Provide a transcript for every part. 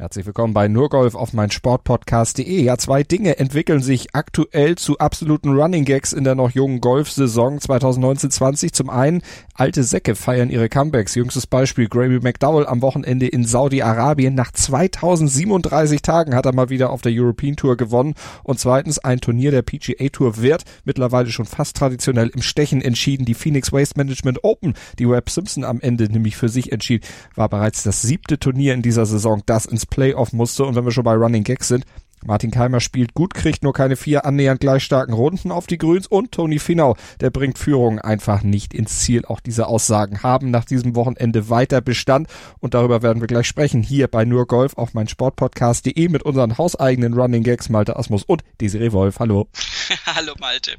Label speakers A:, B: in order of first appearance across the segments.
A: Herzlich willkommen bei Nurgolf auf mein Sportpodcast.de. Ja, zwei Dinge entwickeln sich aktuell zu absoluten Running Gags in der noch jungen Golfsaison 2019-20. Zum einen, alte Säcke feiern ihre Comebacks. Jüngstes Beispiel, Gravy McDowell am Wochenende in Saudi-Arabien. Nach 2037 Tagen hat er mal wieder auf der European Tour gewonnen. Und zweitens, ein Turnier der PGA Tour wird mittlerweile schon fast traditionell im Stechen entschieden. Die Phoenix Waste Management Open, die Webb Simpson am Ende nämlich für sich entschied, war bereits das siebte Turnier in dieser Saison, das ins Playoff musste. Und wenn wir schon bei Running Gags sind, Martin Keimer spielt gut, kriegt nur keine vier annähernd gleich starken Runden auf die Grüns und Tony Finau, der bringt Führung einfach nicht ins Ziel. Auch diese Aussagen haben nach diesem Wochenende weiter Bestand und darüber werden wir gleich sprechen hier bei Nur Golf auf mein Sportpodcast.de mit unseren hauseigenen Running Gags Malte Asmus und Desiree Wolf. Hallo.
B: Hallo Malte.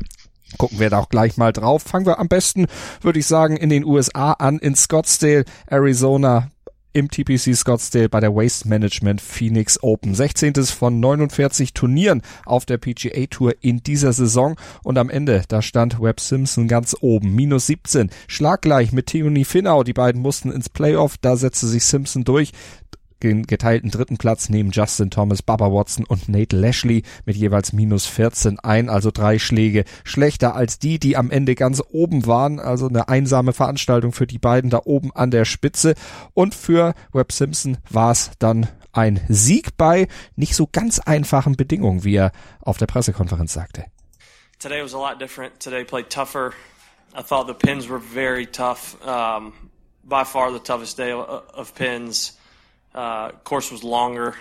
A: Gucken wir da auch gleich mal drauf. Fangen wir am besten, würde ich sagen, in den USA an, in Scottsdale, Arizona im TPC Scottsdale bei der Waste Management Phoenix Open. 16. von 49 Turnieren auf der PGA Tour in dieser Saison und am Ende, da stand Webb Simpson ganz oben, minus 17, schlaggleich mit Theonie Finau. Die beiden mussten ins Playoff, da setzte sich Simpson durch geteilten dritten Platz nehmen Justin Thomas, Baba Watson und Nate Lashley mit jeweils minus 14 ein, also drei Schläge schlechter als die, die am Ende ganz oben waren. Also eine einsame Veranstaltung für die beiden da oben an der Spitze. Und für Webb Simpson war es dann ein Sieg bei nicht so ganz einfachen Bedingungen, wie er auf der Pressekonferenz sagte.
C: Today was a lot different. Today played tougher. I thought the pins were very tough. Um, by far the toughest day of pins. Uh, course was longer.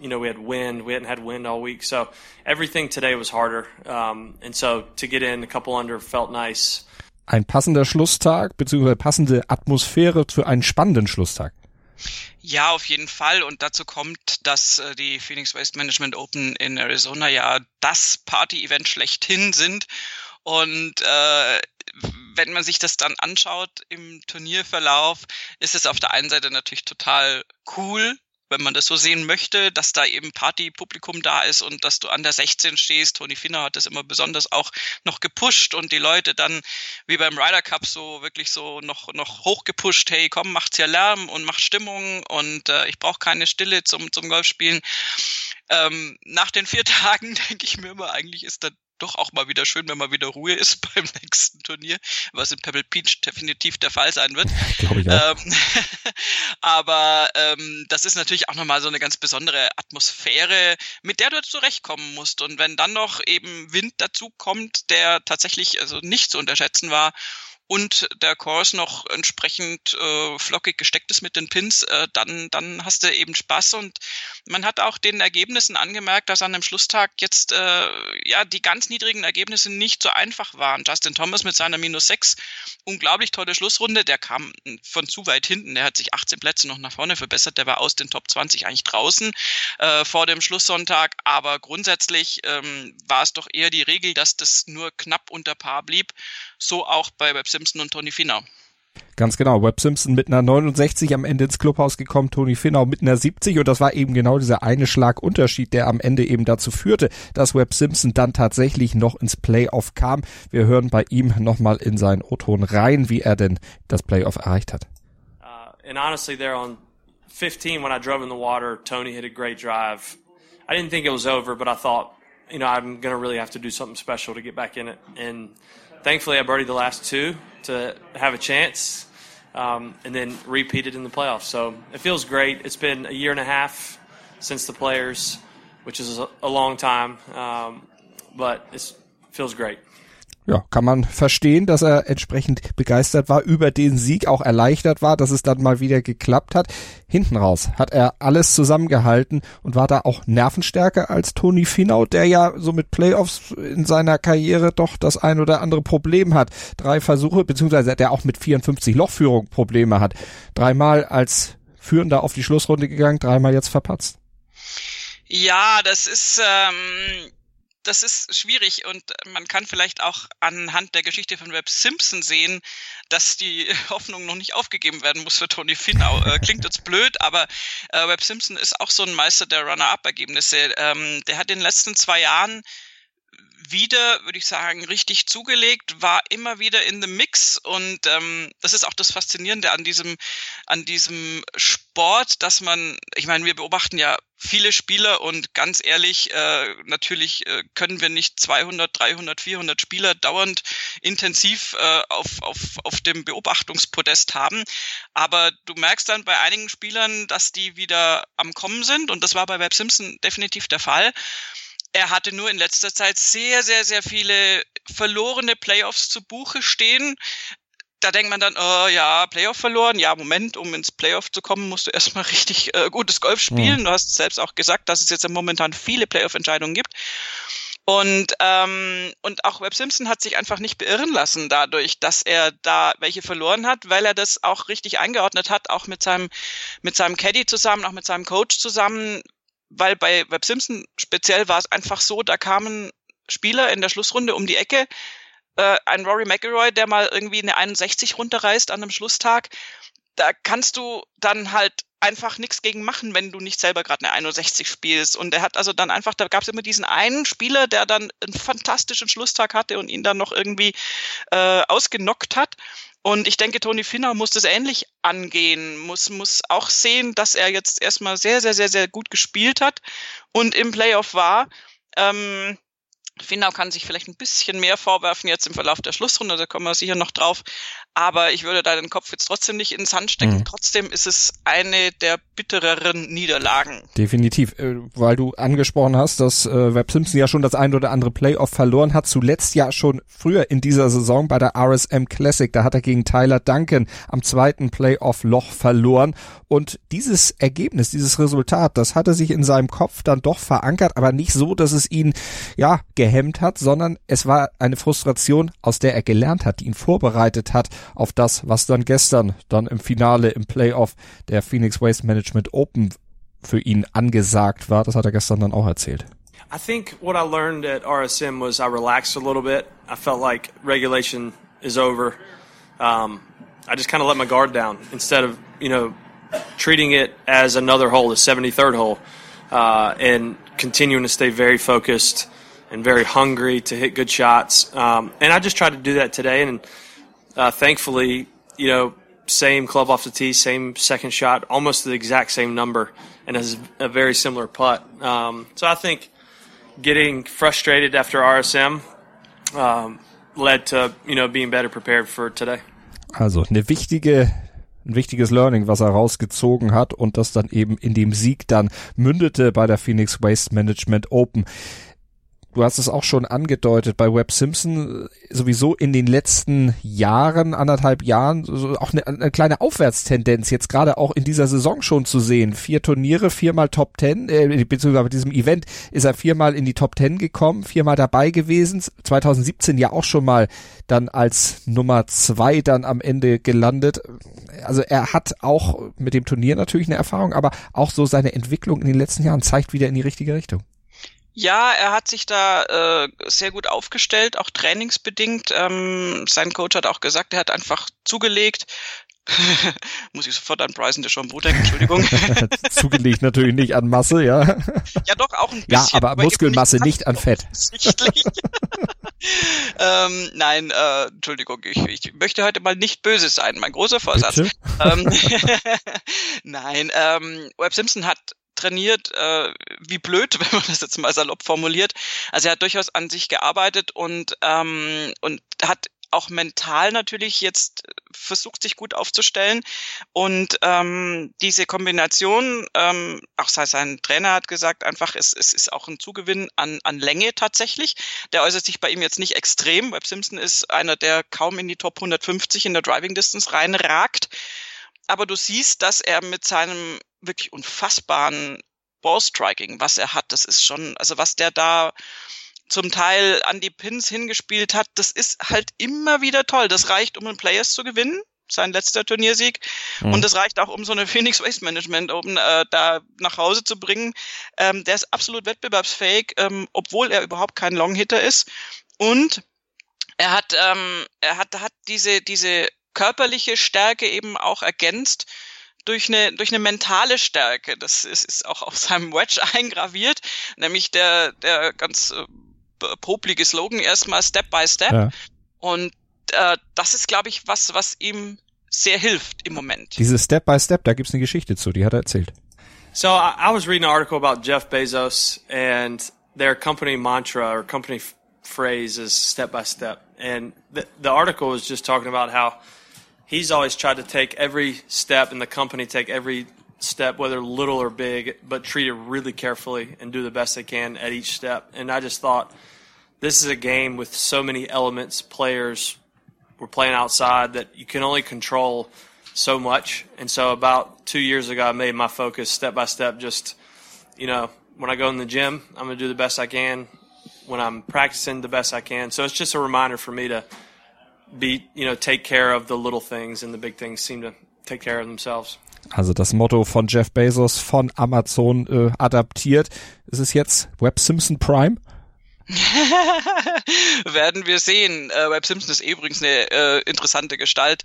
C: You know, we had wind. We hadn't had wind all week, so everything today was harder. Um, and so to get in a couple under felt nice.
A: Ein passender Schlusstag beziehungsweise passende Atmosphäre für einen spannenden Schlusstag.
B: Ja, auf jeden Fall. Und dazu kommt, dass äh, die Phoenix Waste Management Open in Arizona ja das Party-Event schlechthin sind. Und äh, wenn man sich das dann anschaut im Turnierverlauf, ist es auf der einen Seite natürlich total cool, wenn man das so sehen möchte, dass da eben Partypublikum da ist und dass du an der 16 stehst. Tony Finner hat das immer besonders auch noch gepusht und die Leute dann wie beim Ryder Cup so wirklich so noch noch hochgepusht. Hey, komm, macht's ja Lärm und macht Stimmung und äh, ich brauche keine Stille zum zum Golfspielen. Ähm, nach den vier Tagen denke ich mir immer, eigentlich ist da doch auch mal wieder schön, wenn mal wieder Ruhe ist beim nächsten Turnier, was in Pebble Beach definitiv der Fall sein wird.
A: Glaube ich auch.
B: Ähm, aber ähm, das ist natürlich auch nochmal so eine ganz besondere Atmosphäre, mit der du zurechtkommen musst. Und wenn dann noch eben Wind dazu kommt, der tatsächlich also nicht zu unterschätzen war und der Kurs noch entsprechend äh, flockig gesteckt ist mit den Pins, äh, dann, dann hast du eben Spaß. Und man hat auch den Ergebnissen angemerkt, dass an dem Schlusstag jetzt äh, ja die ganz niedrigen Ergebnisse nicht so einfach waren. Justin Thomas mit seiner minus 6, unglaublich tolle Schlussrunde, der kam von zu weit hinten, der hat sich 18 Plätze noch nach vorne verbessert, der war aus den Top 20 eigentlich draußen äh, vor dem Schlusssonntag, aber grundsätzlich ähm, war es doch eher die Regel, dass das nur knapp unter Paar blieb. So auch bei Webb Simpson und Tony Finau.
A: Ganz genau. Webb Simpson mit einer 69 am Ende ins Clubhaus gekommen, Tony Finau mit einer 70 und das war eben genau dieser eine Schlagunterschied, der am Ende eben dazu führte, dass Webb Simpson dann tatsächlich noch ins Playoff kam. Wir hören bei ihm nochmal in seinen O-Ton rein, wie er denn das Playoff erreicht hat.
C: Uh, and honestly, there on 15 when I drove in the water, Tony hit a great drive. I didn't think it was over, but I thought, you know, I'm going to really have to do something special to get back in it. And thankfully, I birdied the last two to have a chance, um, and then repeated in the playoffs. So it feels great. It's been a year and a half since the players, which is a, long time, um, but it feels great.
A: Ja, kann man verstehen, dass er entsprechend begeistert war über den Sieg, auch erleichtert war, dass es dann mal wieder geklappt hat. Hinten raus hat er alles zusammengehalten und war da auch nervenstärker als Tony Finau, der ja so mit Playoffs in seiner Karriere doch das ein oder andere Problem hat. Drei Versuche, beziehungsweise der auch mit 54 Lochführung Probleme hat. Dreimal als Führender auf die Schlussrunde gegangen, dreimal jetzt verpatzt.
B: Ja, das ist ähm, das ist schwierig und man kann vielleicht auch anhand der Geschichte von Webb Simpson sehen, dass die Hoffnung noch nicht aufgegeben werden muss für Tony Finau. Äh, klingt jetzt blöd, aber äh, Webb Simpson ist auch so ein Meister der Runner-Up-Ergebnisse. Ähm, der hat in den letzten zwei Jahren wieder, würde ich sagen, richtig zugelegt, war immer wieder in the Mix und ähm, das ist auch das Faszinierende an diesem, an diesem Sport, dass man, ich meine, wir beobachten ja viele Spieler und ganz ehrlich, äh, natürlich äh, können wir nicht 200, 300, 400 Spieler dauernd intensiv äh, auf, auf, auf dem Beobachtungspodest haben. Aber du merkst dann bei einigen Spielern, dass die wieder am Kommen sind und das war bei Webb Simpson definitiv der Fall. Er hatte nur in letzter Zeit sehr, sehr, sehr viele verlorene Playoffs zu Buche stehen. Da denkt man dann, oh ja, Playoff verloren. Ja, Moment, um ins Playoff zu kommen, musst du erstmal richtig äh, gutes Golf spielen. Mhm. Du hast selbst auch gesagt, dass es jetzt momentan viele Playoff-Entscheidungen gibt. Und, ähm, und auch Webb Simpson hat sich einfach nicht beirren lassen dadurch, dass er da welche verloren hat, weil er das auch richtig eingeordnet hat, auch mit seinem, mit seinem Caddy zusammen, auch mit seinem Coach zusammen, weil bei Webb Simpson speziell war es einfach so, da kamen Spieler in der Schlussrunde um die Ecke, äh, ein Rory McIlroy, der mal irgendwie eine 61 runterreißt an einem Schlusstag, da kannst du dann halt einfach nichts gegen machen, wenn du nicht selber gerade eine 61 spielst. Und er hat also dann einfach, da gab es immer diesen einen Spieler, der dann einen fantastischen Schlusstag hatte und ihn dann noch irgendwie äh, ausgenockt hat. Und ich denke, Tony Finner muss das ähnlich angehen, muss, muss auch sehen, dass er jetzt erstmal sehr, sehr, sehr, sehr gut gespielt hat und im Playoff war. Ähm, Finau kann sich vielleicht ein bisschen mehr vorwerfen jetzt im Verlauf der Schlussrunde, da kommen wir sicher noch drauf. Aber ich würde da den Kopf jetzt trotzdem nicht ins Sand stecken. Mhm. Trotzdem ist es eine der bittereren Niederlagen.
A: Definitiv, äh, weil du angesprochen hast, dass äh, Webb Simpson ja schon das ein oder andere Playoff verloren hat. Zuletzt ja schon früher in dieser Saison bei der RSM Classic. Da hat er gegen Tyler Duncan am zweiten Playoff-Loch verloren. Und dieses Ergebnis, dieses Resultat, das hatte sich in seinem Kopf dann doch verankert, aber nicht so, dass es ihn ja gehemmt hat, sondern es war eine Frustration, aus der er gelernt hat, die ihn vorbereitet hat auf das, was dann gestern dann im Finale im Playoff der Phoenix Waste Management Open für ihn angesagt war. Das hat er gestern dann auch erzählt.
C: I think what I learned at RSM was I relaxed a little bit. I felt like regulation is over. Um, I just kind of let my guard down instead of, you know, treating it as another hole, the 73rd hole, uh, and continuing to stay very focused and very hungry to hit good shots. Um, and I just tried to do that today. And uh, thankfully, you know, same club off the tee, same second shot, almost the exact same number, and has a very similar putt. Um, so I think getting frustrated after RSM um, led to you know being better prepared for today.
A: Also eine wichtige ein wichtiges Learning, was er rausgezogen hat und das dann eben in dem Sieg dann mündete bei der Phoenix Waste Management Open du hast es auch schon angedeutet, bei Webb Simpson äh, sowieso in den letzten Jahren, anderthalb Jahren, so auch eine, eine, kleine Aufwärtstendenz jetzt gerade auch in dieser Saison schon zu sehen. Vier Turniere, viermal Top Ten, äh, beziehungsweise bei diesem Event ist er viermal in die Top Ten gekommen, viermal dabei gewesen, 2017 ja auch schon mal dann als Nummer zwei dann am Ende gelandet. Also er hat auch mit dem Turnier natürlich eine Erfahrung, aber auch so seine Entwicklung in den letzten Jahren zeigt wieder in die richtige Richtung.
B: Ja, er hat sich da äh, sehr gut aufgestellt, auch trainingsbedingt. Ähm, sein Coach hat auch gesagt, er hat einfach zugelegt. Muss ich sofort an Bryson DeChambeau denken, Entschuldigung.
A: zugelegt natürlich nicht an Masse, ja.
B: Ja, doch, auch ein bisschen.
A: Ja, aber, aber Muskelmasse, nicht, an Fett.
B: ähm, nein, äh, Entschuldigung, ich, ich möchte heute mal nicht böse sein, mein großer Vorsatz. Ähm, nein, ähm, Webb Simpson hat trainiert, äh, wie blöd, wenn man das jetzt mal salopp formuliert. Also er hat durchaus an sich gearbeitet und, ähm, und hat auch mental natürlich jetzt versucht, sich gut aufzustellen. Und ähm, diese Kombination, ähm, auch sein Trainer hat gesagt, einfach, es, es ist auch ein Zugewinn an, an Länge tatsächlich. Der äußert sich bei ihm jetzt nicht extrem. Webb Simpson ist einer, der kaum in die Top 150 in der Driving Distance reinragt. Aber du siehst, dass er mit seinem wirklich unfassbaren Ballstriking, was er hat. Das ist schon, also was der da zum Teil an die Pins hingespielt hat, das ist halt immer wieder toll. Das reicht, um einen Players zu gewinnen, sein letzter Turniersieg. Mhm. Und das reicht auch, um so eine Phoenix Waste Management oben äh, da nach Hause zu bringen. Ähm, der ist absolut wettbewerbsfähig, ähm, obwohl er überhaupt kein Longhitter ist. Und er hat, ähm, er hat, hat diese, diese körperliche Stärke eben auch ergänzt durch eine, durch eine mentale Stärke. Das ist, ist auch auf seinem Wedge eingraviert, nämlich der, der ganz äh, poplige Slogan erstmal Step by Step. Ja. Und äh, das ist, glaube ich, was, was ihm sehr hilft im Moment.
A: Diese Step by Step, da gibt's eine Geschichte zu, die hat er erzählt.
C: So I, I was reading an article about Jeff Bezos and their company mantra or company phrase is step by step. And the, the article was just talking about how he's always tried to take every step and the company take every step, whether little or big, but treat it really carefully and do the best they can at each step. And I just thought this is a game with so many elements, players, we're playing outside that you can only control so much. And so about two years ago, I made my focus step by step. Just you know, when I go in the gym, I'm to do the best I can. When I'm practicing, the best I can. So it's just a reminder for me to be, you know, take care of the little things, and the big things seem to take care of themselves.
A: Also das Motto von Jeff Bezos von Amazon äh, adaptiert. Ist es jetzt Web Simpson Prime?
B: Werden wir sehen. Äh, Webb Simpson ist eh übrigens eine äh, interessante Gestalt.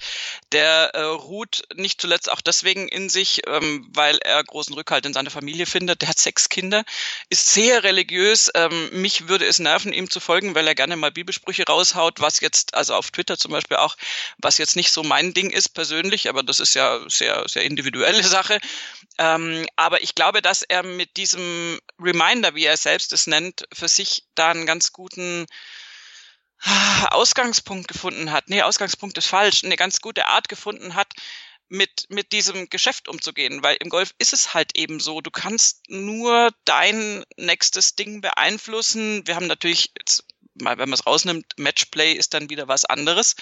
B: Der äh, ruht nicht zuletzt auch deswegen in sich, ähm, weil er großen Rückhalt in seiner Familie findet. Der hat sechs Kinder, ist sehr religiös. Ähm, mich würde es nerven, ihm zu folgen, weil er gerne mal Bibelsprüche raushaut, was jetzt, also auf Twitter zum Beispiel auch, was jetzt nicht so mein Ding ist persönlich, aber das ist ja sehr, sehr individuelle Sache. Ähm, aber ich glaube, dass er mit diesem Reminder, wie er selbst es nennt, für sich da einen ganz guten ah, Ausgangspunkt gefunden hat. Nee, Ausgangspunkt ist falsch. Eine ganz gute Art gefunden hat, mit, mit diesem Geschäft umzugehen, weil im Golf ist es halt eben so, du kannst nur dein nächstes Ding beeinflussen. Wir haben natürlich jetzt mal, wenn man es rausnimmt, Matchplay ist dann wieder was anderes.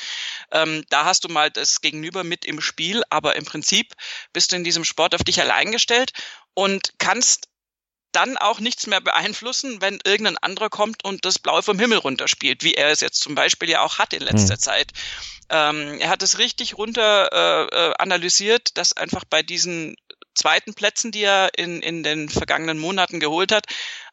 B: Ähm, da hast du mal das Gegenüber mit im Spiel, aber im Prinzip bist du in diesem Sport auf dich allein gestellt und kannst dann auch nichts mehr beeinflussen, wenn irgendein anderer kommt und das Blaue vom Himmel runterspielt, wie er es jetzt zum Beispiel ja auch hat in letzter mhm. Zeit. Ähm, er hat es richtig runter äh, äh, analysiert, dass einfach bei diesen zweiten Plätzen, die er in, in den vergangenen Monaten geholt hat,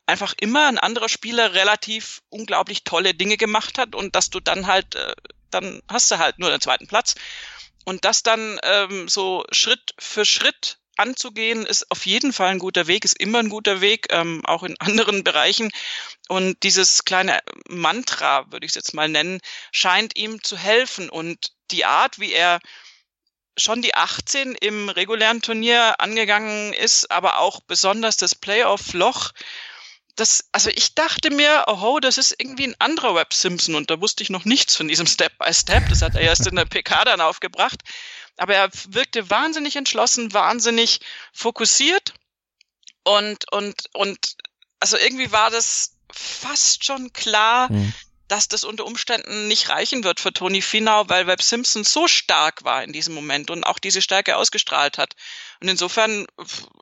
B: einfach immer ein anderer Spieler relativ unglaublich tolle Dinge gemacht hat und dass du dann halt, äh, dann hast du halt nur den zweiten Platz. Und das dann ähm, so Schritt für Schritt anzugehen, ist auf jeden Fall ein guter Weg, ist immer ein guter Weg, ähm, auch in anderen Bereichen. Und dieses kleine Mantra, würde ich es jetzt mal nennen, scheint ihm zu helfen. Und die Art, wie er schon die 18 im regulären Turnier angegangen ist, aber auch besonders das Playoff-Loch, das, also ich dachte mir, oh, das ist irgendwie ein anderer Web Simpson und da wusste ich noch nichts von diesem Step by Step. Das hat er erst in der PK dann aufgebracht aber er wirkte wahnsinnig entschlossen, wahnsinnig fokussiert und, und, und, also irgendwie war das fast schon klar, mhm dass das unter Umständen nicht reichen wird für Tony Finau, weil Webb Simpson so stark war in diesem Moment und auch diese Stärke ausgestrahlt hat. Und insofern,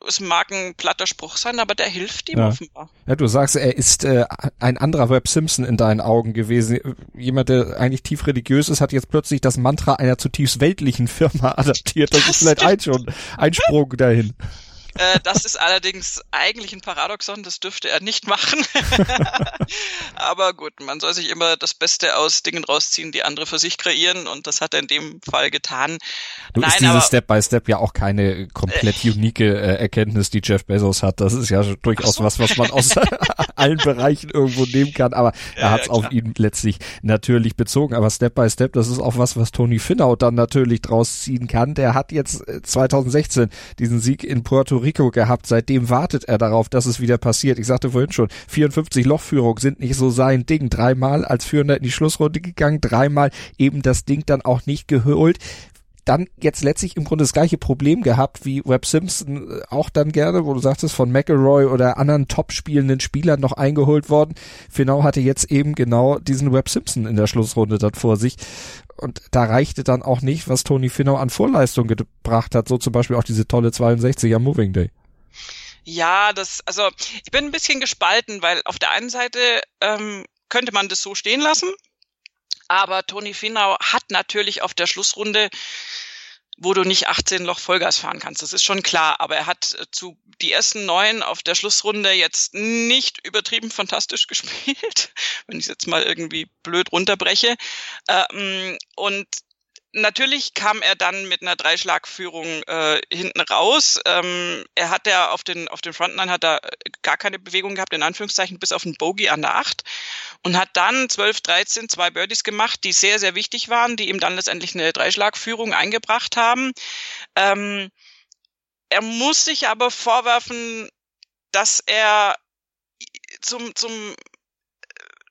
B: es mag ein platter Spruch sein, aber der hilft ihm
A: ja.
B: offenbar.
A: Ja, du sagst, er ist äh, ein anderer Webb Simpson in deinen Augen gewesen. Jemand, der eigentlich tief religiös ist, hat jetzt plötzlich das Mantra einer zutiefst weltlichen Firma adaptiert. Das, das ist vielleicht ein, schon ein Sprung dahin.
B: Äh, das ist allerdings eigentlich ein Paradoxon, das dürfte er nicht machen. Aber gut, man soll sich immer das Beste aus Dingen rausziehen, die andere für sich kreieren und das hat er in dem Fall getan.
A: Du Nein, ist dieses Step by Step ja auch keine komplett äh, unique äh, Erkenntnis, die Jeff Bezos hat. Das ist ja durchaus so. was, was man aus allen Bereichen irgendwo nehmen kann, aber er hat es ja, auf ihn letztlich natürlich bezogen. Aber Step by Step, das ist auch was, was Tony Finau dann natürlich draus ziehen kann. Der hat jetzt 2016 äh, diesen Sieg in Puerto Rico Rico gehabt. Seitdem wartet er darauf, dass es wieder passiert. Ich sagte vorhin schon, 54 Lochführung sind nicht so sein Ding. Dreimal als Führender in die Schlussrunde gegangen, dreimal eben das Ding dann auch nicht geholt dann jetzt letztlich im Grunde das gleiche Problem gehabt wie Webb Simpson äh, auch dann gerne, wo du sagtest, von McElroy oder anderen top spielenden Spielern noch eingeholt worden. Finau hatte jetzt eben genau diesen Webb Simpson in der Schlussrunde dort vor sich. Und da reichte dann auch nicht, was Tony Finau an Vorleistung gebracht hat, so zum Beispiel auch diese tolle 62er Moving Day.
B: Ja, das, also ich bin ein bisschen gespalten, weil auf der einen Seite ähm, könnte man das so stehen lassen, aber Toni Finau hat natürlich auf der Schlussrunde wo du nicht 18 Loch Vollgas fahren kannst. Das ist schon klar. Aber er hat äh, zu die ersten neun auf der Schlussrunde jetzt nicht übertrieben fantastisch gespielt, wenn ich es jetzt mal irgendwie blöd runterbreche. Ähm, und natürlich kam er dann mit einer Dreischlagführung äh, hinten raus. Ähm, er hat ja auf den, auf den Frontline hat er gar keine Bewegung gehabt, in Anführungszeichen, bis auf einen Bogey an der 8 und hat dann 12, 13 zwei Birdies gemacht, die sehr, sehr wichtig waren, die ihm dann letztendlich eine Dreischlagführung eingebracht haben. Ähm, er muss sich aber vorwerfen, dass er zum, zum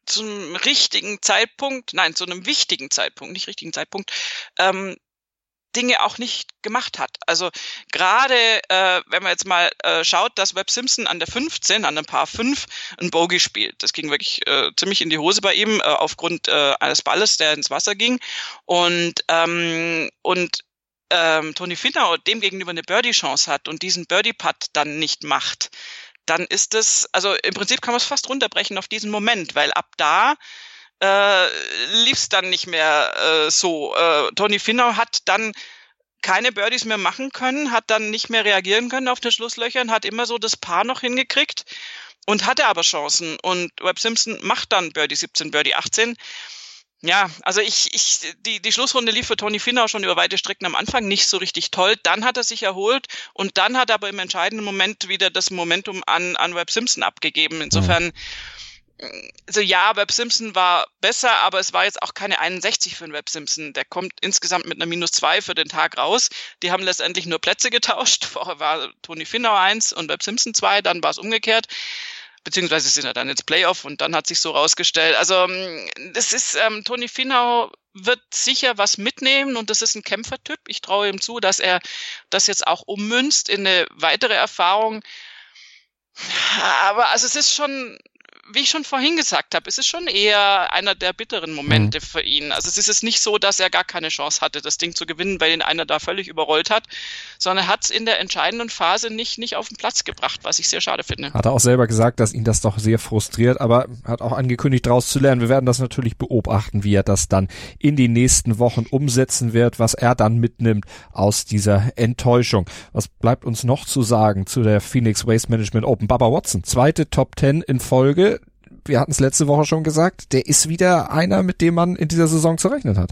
B: zum richtigen Zeitpunkt, nein, zu einem wichtigen Zeitpunkt, nicht richtigen Zeitpunkt, ähm, Dinge auch nicht gemacht hat. Also gerade äh, wenn man jetzt mal äh, schaut, dass Webb Simpson an der 15, an dem Paar 5 ein Bogey spielt. Das ging wirklich äh, ziemlich in die Hose bei ihm äh, aufgrund äh, eines Balles, der ins Wasser ging. Und, ähm, und ähm, Tony Finau dem gegenüber eine Birdie-Chance hat und diesen Birdie-Putt dann nicht macht, dann ist es, also im Prinzip kann man es fast runterbrechen auf diesen Moment, weil ab da äh, lief es dann nicht mehr äh, so. Äh, Tony Finau hat dann keine Birdies mehr machen können, hat dann nicht mehr reagieren können auf den Schlusslöchern, hat immer so das Paar noch hingekriegt und hatte aber Chancen. Und Webb Simpson macht dann Birdie 17, Birdie 18. Ja, also ich, ich, die, die Schlussrunde lief für Tony Finau schon über weite Strecken am Anfang nicht so richtig toll. Dann hat er sich erholt und dann hat er aber im entscheidenden Moment wieder das Momentum an, an Webb Simpson abgegeben. Insofern, mhm. also ja, Webb Simpson war besser, aber es war jetzt auch keine 61 für den Webb Simpson. Der kommt insgesamt mit einer minus zwei für den Tag raus. Die haben letztendlich nur Plätze getauscht. Vorher war Tony Finau eins und Webb Simpson zwei, dann war es umgekehrt beziehungsweise sind er dann ins Playoff und dann hat sich so rausgestellt. Also ähm, das ist ähm, Toni Finau wird sicher was mitnehmen und das ist ein Kämpfertyp. Ich traue ihm zu, dass er das jetzt auch ummünzt in eine weitere Erfahrung. Aber also es ist schon wie ich schon vorhin gesagt habe, es ist schon eher einer der bitteren Momente mhm. für ihn. Also es ist jetzt nicht so, dass er gar keine Chance hatte, das Ding zu gewinnen, weil ihn einer da völlig überrollt hat, sondern er hat es in der entscheidenden Phase nicht, nicht auf den Platz gebracht, was ich sehr schade finde.
A: Hat er auch selber gesagt, dass ihn das doch sehr frustriert, aber hat auch angekündigt, daraus zu lernen. Wir werden das natürlich beobachten, wie er das dann in den nächsten Wochen umsetzen wird, was er dann mitnimmt aus dieser Enttäuschung. Was bleibt uns noch zu sagen zu der Phoenix Waste Management Open? Baba Watson, zweite Top Ten in Folge wir hatten es letzte Woche schon gesagt, der ist wieder einer, mit dem man in dieser Saison zu rechnen hat.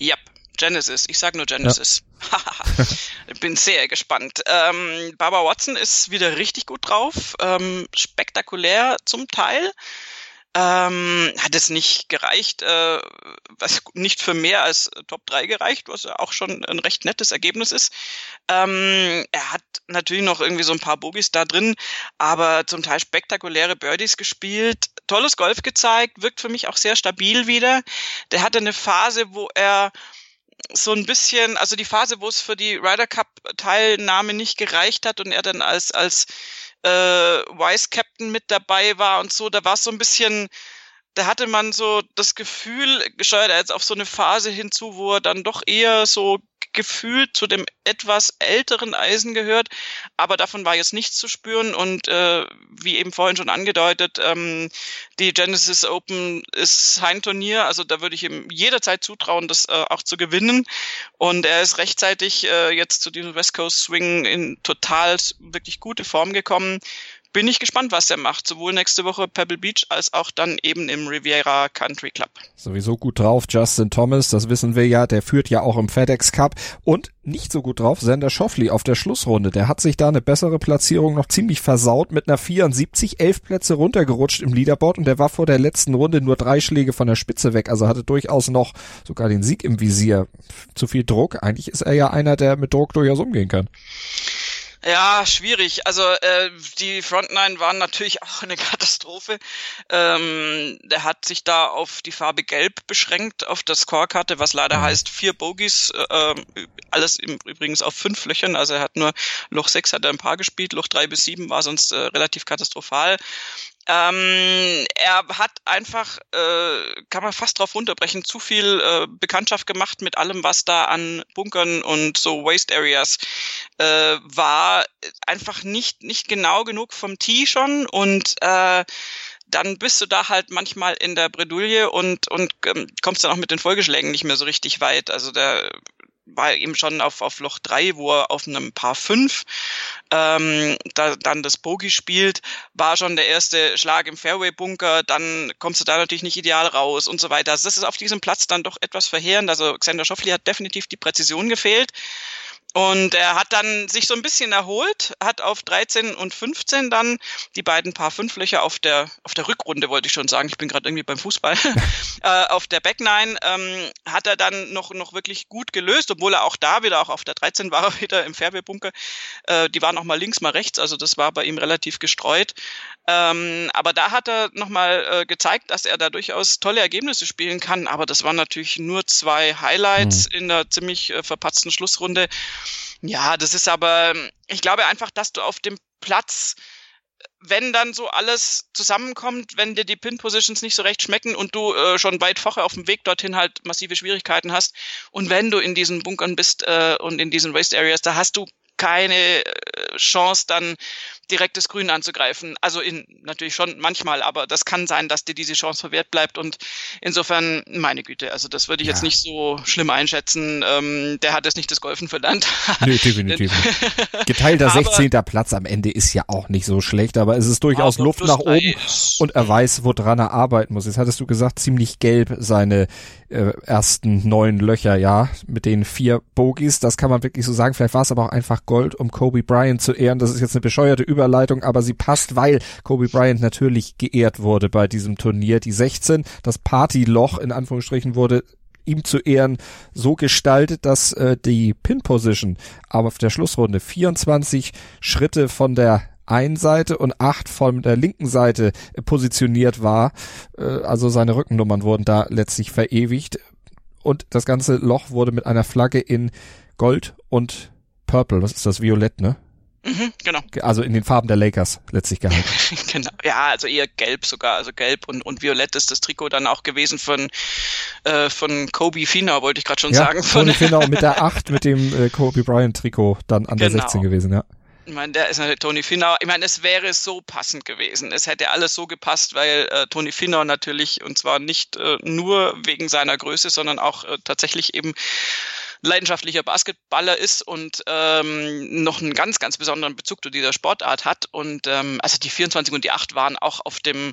B: Yep. Genesis, ich sag nur Genesis. Ja. Bin sehr gespannt. Ähm, Barbara Watson ist wieder richtig gut drauf, ähm, spektakulär zum Teil. Ähm, hat es nicht gereicht, äh, was nicht für mehr als Top 3 gereicht, was ja auch schon ein recht nettes Ergebnis ist. Ähm, er hat natürlich noch irgendwie so ein paar Bogies da drin, aber zum Teil spektakuläre Birdies gespielt, tolles Golf gezeigt, wirkt für mich auch sehr stabil wieder. Der hatte eine Phase, wo er so ein bisschen, also die Phase, wo es für die Ryder Cup Teilnahme nicht gereicht hat und er dann als als äh, Vice Captain mit dabei war und so, da war es so ein bisschen, da hatte man so das Gefühl, steuert er jetzt auf so eine Phase hinzu, wo er dann doch eher so gefühlt zu dem etwas älteren Eisen gehört, aber davon war jetzt nichts zu spüren. Und äh, wie eben vorhin schon angedeutet, ähm, die Genesis Open ist sein Turnier, also da würde ich ihm jederzeit zutrauen, das äh, auch zu gewinnen. Und er ist rechtzeitig äh, jetzt zu diesem West Coast Swing in total wirklich gute Form gekommen bin ich gespannt, was er macht. Sowohl nächste Woche Pebble Beach als auch dann eben im Riviera Country Club.
A: Sowieso gut drauf, Justin Thomas, das wissen wir ja, der führt ja auch im FedEx Cup und nicht so gut drauf, Sander Schoffli auf der Schlussrunde. Der hat sich da eine bessere Platzierung noch ziemlich versaut mit einer 74, elf Plätze runtergerutscht im Leaderboard und der war vor der letzten Runde nur drei Schläge von der Spitze weg, also hatte durchaus noch sogar den Sieg im Visier. Zu viel Druck. Eigentlich ist er ja einer, der mit Druck durchaus umgehen kann.
B: Ja, schwierig. Also äh, die Frontline waren natürlich auch eine Katastrophe. Ähm, der hat sich da auf die Farbe Gelb beschränkt, auf der Scorekarte, was leider mhm. heißt vier Bogies, äh, alles im, übrigens auf fünf Löchern. Also er hat nur Loch 6 hat er ein paar gespielt, Loch 3 bis 7 war sonst äh, relativ katastrophal. Ähm, er hat einfach, äh, kann man fast drauf runterbrechen, zu viel äh, Bekanntschaft gemacht mit allem, was da an Bunkern und so Waste Areas äh, war. Einfach nicht, nicht genau genug vom Tee schon und äh, dann bist du da halt manchmal in der Bredouille und, und ähm, kommst dann auch mit den Folgeschlägen nicht mehr so richtig weit. Also der war eben schon auf, auf Loch 3, wo er auf einem Paar 5 ähm, da, dann das Bogey spielt, war schon der erste Schlag im Fairway-Bunker, dann kommst du da natürlich nicht ideal raus und so weiter. Also das ist auf diesem Platz dann doch etwas verheerend. Also Xander Schauffele hat definitiv die Präzision gefehlt. Und er hat dann sich so ein bisschen erholt, hat auf 13 und 15 dann die beiden Paar Fünflöcher auf der, auf der Rückrunde, wollte ich schon sagen, ich bin gerade irgendwie beim Fußball, äh, auf der Back Nine ähm, hat er dann noch, noch wirklich gut gelöst, obwohl er auch da wieder, auch auf der 13 war er wieder im Fairway-Bunker. Äh, die waren auch mal links, mal rechts, also das war bei ihm relativ gestreut. Ähm, aber da hat er nochmal äh, gezeigt, dass er da durchaus tolle Ergebnisse spielen kann. Aber das waren natürlich nur zwei Highlights mhm. in der ziemlich äh, verpatzten Schlussrunde. Ja, das ist aber, ich glaube einfach, dass du auf dem Platz wenn dann so alles zusammenkommt, wenn dir die Pin-Positions nicht so recht schmecken und du äh, schon weit vorher auf dem Weg dorthin halt massive Schwierigkeiten hast und wenn du in diesen Bunkern bist äh, und in diesen Waste Areas, da hast du keine äh, Chance, dann direktes Grün anzugreifen. Also in, natürlich schon manchmal, aber das kann sein, dass dir diese Chance verwehrt bleibt und insofern, meine Güte, also das würde ich ja. jetzt nicht so schlimm einschätzen. Ähm, der hat es nicht das Golfen verlernt.
A: Nö, definitiv. Geteilter 16. Platz am Ende ist ja auch nicht so schlecht, aber es ist durchaus Luft nach oben und er weiß, woran er arbeiten muss. Jetzt hattest du gesagt, ziemlich gelb seine äh, ersten neun Löcher, ja, mit den vier Bogies, das kann man wirklich so sagen. Vielleicht war es aber auch einfach Gold, um Kobe Bryant zu ehren. Das ist jetzt eine bescheuerte Überleitung, aber sie passt, weil Kobe Bryant natürlich geehrt wurde bei diesem Turnier. Die 16, das Partyloch in Anführungsstrichen wurde ihm zu Ehren so gestaltet, dass äh, die Pin-Position auf der Schlussrunde 24 Schritte von der einen Seite und acht von der linken Seite positioniert war. Äh, also seine Rückennummern wurden da letztlich verewigt. Und das ganze Loch wurde mit einer Flagge in Gold und Purple, das ist das Violett, ne?
B: Mhm, genau.
A: Also in den Farben der Lakers letztlich gehalten.
B: genau. Ja, also eher gelb sogar. Also gelb und, und violett ist das Trikot dann auch gewesen von, äh, von Kobe Finau, wollte ich gerade schon
A: ja,
B: sagen.
A: Kobe Finau mit der 8 mit dem äh, Kobe Bryant Trikot dann an genau. der 16 gewesen, ja.
B: Ich meine, der ist natürlich Tony Finau. Ich meine, es wäre so passend gewesen. Es hätte alles so gepasst, weil äh, Tony Finau natürlich, und zwar nicht äh, nur wegen seiner Größe, sondern auch äh, tatsächlich eben leidenschaftlicher Basketballer ist und ähm, noch einen ganz, ganz besonderen Bezug zu dieser Sportart hat. Und ähm, also die 24 und die 8 waren auch auf dem,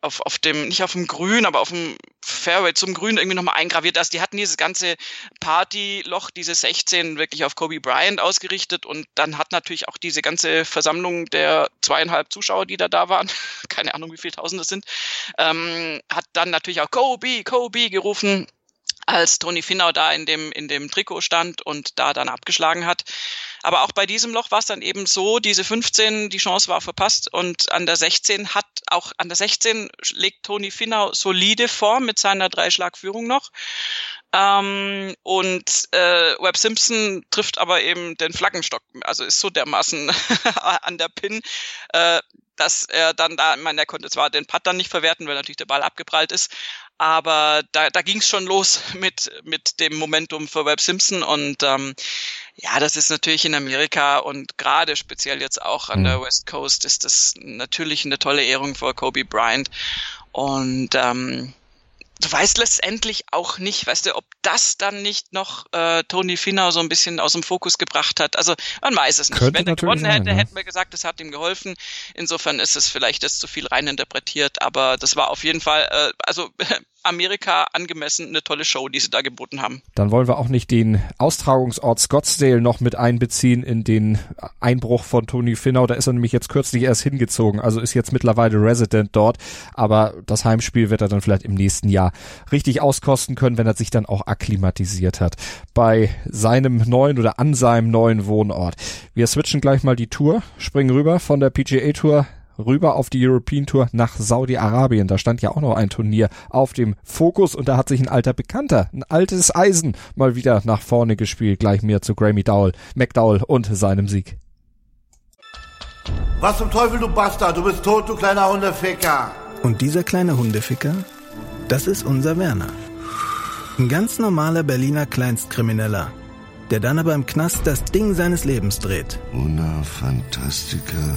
B: auf, auf dem, nicht auf dem Grün, aber auf dem Fairway zum Grün irgendwie nochmal eingraviert. Also die hatten dieses ganze Partyloch, diese 16 wirklich auf Kobe Bryant ausgerichtet und dann hat natürlich auch diese ganze Versammlung der zweieinhalb Zuschauer, die da da waren, keine Ahnung wie viele Tausend das sind, ähm, hat dann natürlich auch Kobe, Kobe gerufen als Toni Finau da in dem, in dem Trikot stand und da dann abgeschlagen hat. Aber auch bei diesem Loch war es dann eben so, diese 15, die Chance war verpasst und an der 16 hat auch, an der 16 legt Toni Finau solide vor mit seiner Dreischlagführung noch. Ähm, und äh, Webb Simpson trifft aber eben den Flaggenstock, also ist so dermaßen an der Pin, äh, dass er dann da, ich meine, er konnte zwar den Putt dann nicht verwerten, weil natürlich der Ball abgeprallt ist, aber da, da ging es schon los mit, mit dem Momentum für Webb Simpson und ähm, ja, das ist natürlich in Amerika und gerade speziell jetzt auch an der mhm. West Coast ist das natürlich eine tolle Ehrung für Kobe Bryant und ähm, du weißt letztendlich auch nicht, weißt du, ob das dann nicht noch äh, Tony Finau so ein bisschen aus dem Fokus gebracht hat. Also man weiß es nicht.
A: Könnte
B: Wenn
A: er
B: gewonnen
A: sein,
B: hätte,
A: ja.
B: hätten wir gesagt, es hat ihm geholfen. Insofern ist es vielleicht jetzt zu viel reininterpretiert, aber das war auf jeden Fall, äh, also Amerika angemessen eine tolle Show, die sie da geboten haben.
A: Dann wollen wir auch nicht den Austragungsort Scottsdale noch mit einbeziehen in den Einbruch von Tony Finau. Da ist er nämlich jetzt kürzlich erst hingezogen, also ist jetzt mittlerweile Resident dort. Aber das Heimspiel wird er dann vielleicht im nächsten Jahr richtig auskosten können, wenn er sich dann auch akklimatisiert hat bei seinem neuen oder an seinem neuen Wohnort. Wir switchen gleich mal die Tour, springen rüber von der PGA Tour rüber auf die European Tour nach Saudi-Arabien. Da stand ja auch noch ein Turnier auf dem Fokus und da hat sich ein alter Bekannter, ein altes Eisen mal wieder nach vorne gespielt. Gleich mehr zu Grammy Dowell, McDowell und seinem Sieg.
D: Was zum Teufel, du Bastard? Du bist tot, du kleiner Hundeficker.
E: Und dieser kleine Hundeficker, das ist unser Werner. Ein ganz normaler Berliner Kleinstkrimineller, der dann aber im Knast das Ding seines Lebens dreht.
F: Una Fantastica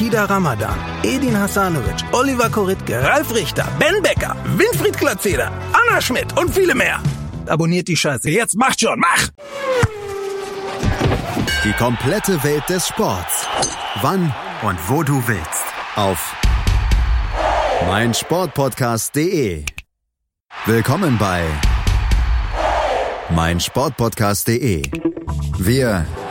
E: Kida Ramadan, Edin Hasanovic, Oliver Koritke, Ralf Richter, Ben Becker, Winfried Glatzeder, Anna Schmidt und viele mehr. Abonniert die Scheiße. Jetzt macht schon, mach!
G: Die komplette Welt des Sports. Wann und wo du willst. Auf meinsportpodcast.de. Willkommen bei meinsportpodcast.de. Wir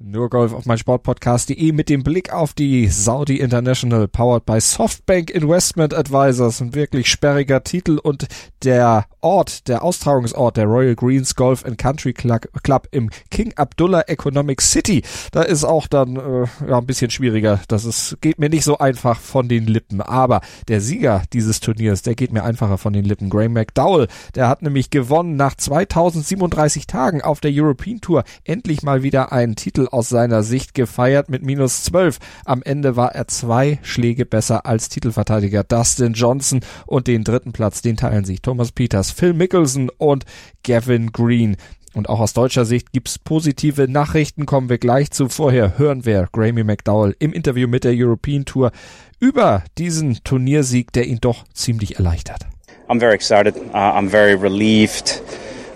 A: Nur Golf auf mein Sportpodcast.de mit dem Blick auf die Saudi International powered by Softbank Investment Advisors. Ein wirklich sperriger Titel und der Ort, der Austragungsort der Royal Greens Golf and Country Club im King Abdullah Economic City. Da ist auch dann äh, ja, ein bisschen schwieriger. Das ist, geht mir nicht so einfach von den Lippen. Aber der Sieger dieses Turniers, der geht mir einfacher von den Lippen. Graham McDowell, der hat nämlich gewonnen nach 2037 Tagen auf der European Tour. Endlich mal wieder einen Titel aus seiner Sicht gefeiert mit minus 12. Am Ende war er zwei Schläge besser als Titelverteidiger Dustin Johnson und den dritten Platz, den teilen sich Thomas Peters, Phil Mickelson und Gavin Green. Und auch aus deutscher Sicht gibt's positive Nachrichten, kommen wir gleich zu. Vorher hören wir Grammy McDowell im Interview mit der European Tour über diesen Turniersieg, der ihn doch ziemlich erleichtert.
H: I'm very excited. Uh, I'm very relieved.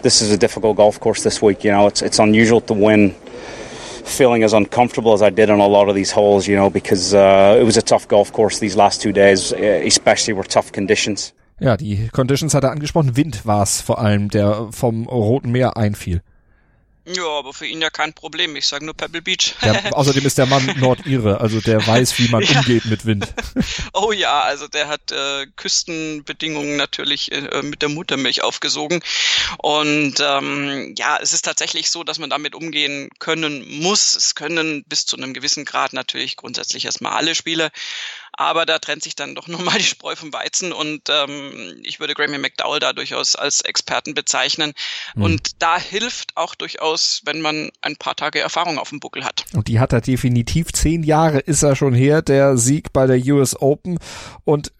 H: This is a difficult golf course this week. You know, it's it's unusual to win feeling as uncomfortable as I did on a lot of these holes, you know, because uh, it was a tough golf course these last two days, especially were tough conditions.
A: Ja, die Conditions hat er angesprochen. Wind war es vor allem, der vom Roten Meer einfiel.
B: Ja, aber für ihn ja kein Problem. Ich sage nur Pebble Beach.
A: Ja, außerdem ist der Mann Nordire, also der weiß, wie man ja. umgeht mit Wind.
B: Oh ja, also der hat äh, Küstenbedingungen natürlich äh, mit der Muttermilch aufgesogen. Und ähm, ja, es ist tatsächlich so, dass man damit umgehen können muss. Es können bis zu einem gewissen Grad natürlich grundsätzlich erstmal alle Spieler aber da trennt sich dann doch nochmal die Spreu vom Weizen und ähm, ich würde Grammy McDowell da durchaus als Experten bezeichnen. Mhm. Und da hilft auch durchaus, wenn man ein paar Tage Erfahrung auf dem Buckel hat.
A: Und die hat er definitiv. Zehn Jahre ist er schon her, der Sieg bei der US Open. Und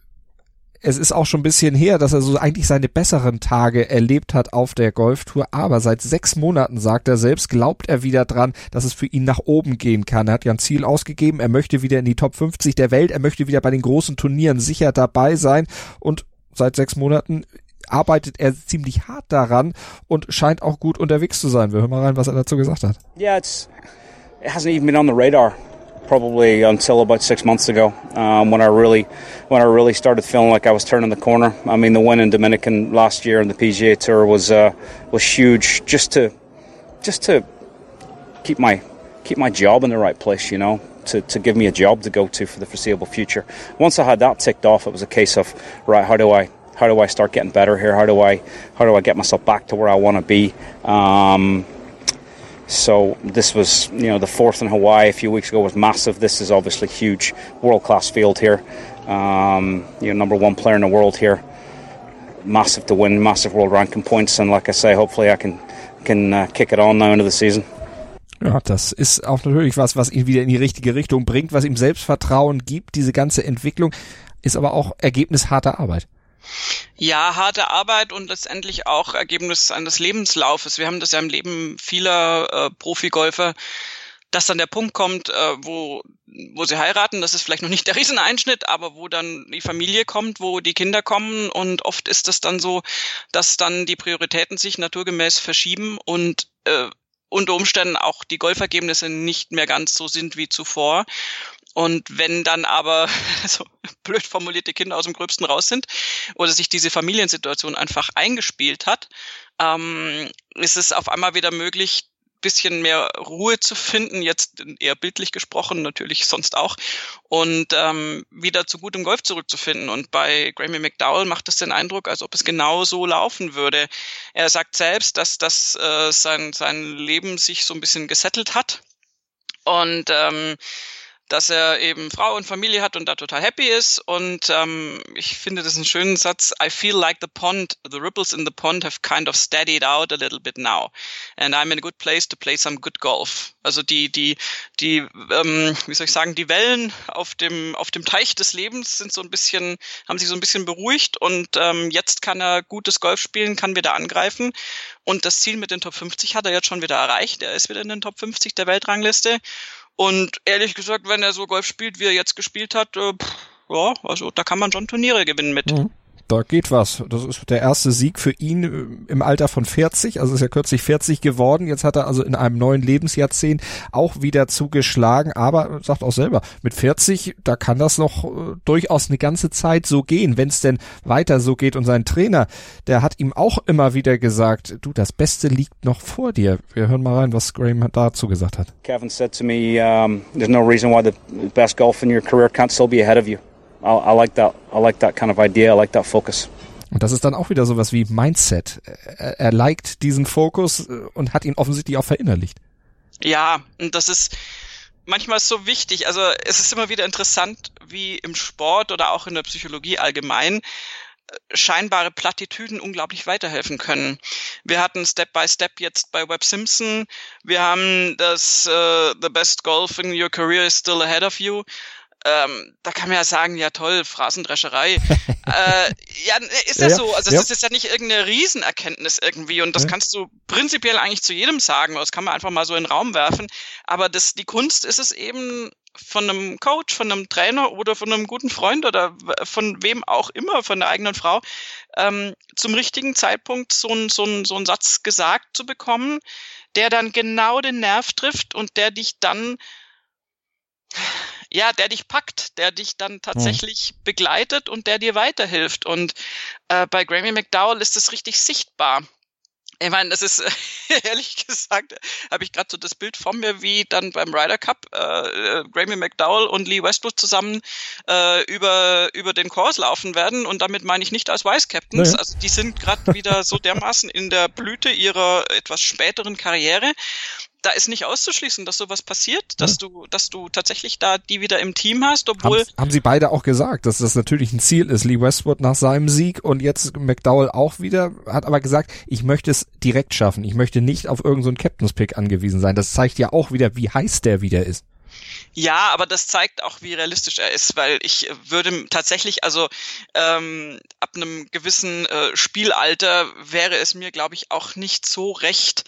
A: es ist auch schon ein bisschen her, dass er so eigentlich seine besseren Tage erlebt hat auf der Golftour. Aber seit sechs Monaten, sagt er selbst, glaubt er wieder dran, dass es für ihn nach oben gehen kann. Er hat ja ein Ziel ausgegeben. Er möchte wieder in die Top 50 der Welt. Er möchte wieder bei den großen Turnieren sicher dabei sein. Und seit sechs Monaten arbeitet er ziemlich hart daran und scheint auch gut unterwegs zu sein. Wir hören mal rein, was er dazu gesagt hat.
H: Yeah, it's, it hasn't even been on the radar. Probably until about six months ago um, when I really when I really started feeling like I was turning the corner. I mean, the win in Dominican last year on the PGA Tour was uh, was huge just to just to keep my keep my job in the right place. You know, to, to give me a job to go to for the foreseeable future. Once I had that ticked off, it was a case of right, how do I how do I start getting better here? How do I how do I get myself back to where I want to be? Um, so this was, you know, the fourth in Hawaii a few weeks ago was massive. This is obviously huge, world class field here. Um, you know, number one player in the world here. Massive to win, massive world ranking points, and like I say, hopefully I can can uh, kick it on now into the season.
A: Ja, das ist auch natürlich was, was ihn wieder in die richtige Richtung bringt, was ihm Selbstvertrauen gibt. Diese ganze Entwicklung ist aber auch Ergebnis harter Arbeit.
B: Ja, harte Arbeit und letztendlich auch Ergebnis eines Lebenslaufes. Wir haben das ja im Leben vieler äh, Profigolfer, dass dann der Punkt kommt, äh, wo, wo sie heiraten, das ist vielleicht noch nicht der Rieseneinschnitt, aber wo dann die Familie kommt, wo die Kinder kommen und oft ist es dann so, dass dann die Prioritäten sich naturgemäß verschieben und äh, unter Umständen auch die Golfergebnisse nicht mehr ganz so sind wie zuvor. Und wenn dann aber so blöd formulierte Kinder aus dem Gröbsten raus sind oder sich diese Familiensituation einfach eingespielt hat, ähm, ist es auf einmal wieder möglich, bisschen mehr Ruhe zu finden, jetzt eher bildlich gesprochen, natürlich sonst auch, und ähm, wieder zu gutem Golf zurückzufinden. Und bei Grammy McDowell macht es den Eindruck, als ob es genau so laufen würde. Er sagt selbst, dass, dass äh, sein, sein Leben sich so ein bisschen gesettelt hat. Und ähm, dass er eben Frau und Familie hat und da total happy ist. Und ähm, ich finde das einen schönen Satz. I feel like the pond, the ripples in the pond have kind of steadied out a little bit now. And I'm in a good place to play some good golf. Also die, die, die, ähm, wie soll ich sagen, die Wellen auf dem, auf dem Teich des Lebens sind so ein bisschen, haben sich so ein bisschen beruhigt und ähm, jetzt kann er gutes Golf spielen, kann wieder angreifen. Und das Ziel mit den Top 50 hat er jetzt schon wieder erreicht. Er ist wieder in den Top 50 der Weltrangliste. Und ehrlich gesagt, wenn er so Golf spielt, wie er jetzt gespielt hat, äh, pff, ja, also da kann man schon Turniere gewinnen mit.
A: Mhm da geht was. Das ist der erste Sieg für ihn äh, im Alter von 40, also ist ja kürzlich 40 geworden. Jetzt hat er also in einem neuen Lebensjahrzehnt auch wieder zugeschlagen, aber sagt auch selber, mit 40, da kann das noch äh, durchaus eine ganze Zeit so gehen, wenn es denn weiter so geht. Und sein Trainer, der hat ihm auch immer wieder gesagt, du, das Beste liegt noch vor dir. Wir hören mal rein, was Graham dazu gesagt hat.
H: Kevin said to me, um, there's no reason why the best golf in your career can't still be ahead of you. I, I like that. I like that kind of idea. I like that focus.
A: Und das ist dann auch wieder sowas wie Mindset. Er, er liked diesen Fokus äh, und hat ihn offensichtlich auch verinnerlicht.
B: Ja, und das ist manchmal so wichtig. Also es ist immer wieder interessant, wie im Sport oder auch in der Psychologie allgemein äh, scheinbare Plattitüden unglaublich weiterhelfen können. Wir hatten Step by Step jetzt bei Webb Simpson. Wir haben das uh, The best golf in your career is still ahead of you ähm, da kann man ja sagen, ja toll, Phrasendrescherei. äh, ja, ist ja, ja so. Also das ja. ist ja nicht irgendeine Riesenerkenntnis irgendwie und das ja. kannst du prinzipiell eigentlich zu jedem sagen. Das kann man einfach mal so in den Raum werfen. Aber das, die Kunst ist es eben von einem Coach, von einem Trainer oder von einem guten Freund oder von wem auch immer, von der eigenen Frau, ähm, zum richtigen Zeitpunkt so einen so ein, so ein Satz gesagt zu bekommen, der dann genau den Nerv trifft und der dich dann ja, der dich packt, der dich dann tatsächlich mhm. begleitet und der dir weiterhilft. Und äh, bei Grammy McDowell ist es richtig sichtbar. Ich meine, das ist ehrlich gesagt, habe ich gerade so das Bild von mir, wie dann beim Ryder Cup äh, äh, Grammy McDowell und Lee Westwood zusammen äh, über über den Kurs laufen werden. Und damit meine ich nicht als Vice Captains. Naja. Also die sind gerade wieder so dermaßen in der Blüte ihrer etwas späteren Karriere, da ist nicht auszuschließen, dass sowas passiert, dass ja. du, dass du tatsächlich da die wieder im Team hast, obwohl.
A: Haben, haben sie beide auch gesagt, dass das natürlich ein Ziel ist. Lee Westwood nach seinem Sieg und jetzt McDowell auch wieder, hat aber gesagt, ich möchte es direkt schaffen. Ich möchte nicht auf irgendeinen so Captain's Pick angewiesen sein. Das zeigt ja auch wieder, wie heiß der wieder ist.
B: Ja, aber das zeigt auch, wie realistisch er ist, weil ich würde tatsächlich, also ähm, ab einem gewissen äh, Spielalter wäre es mir, glaube ich, auch nicht so recht,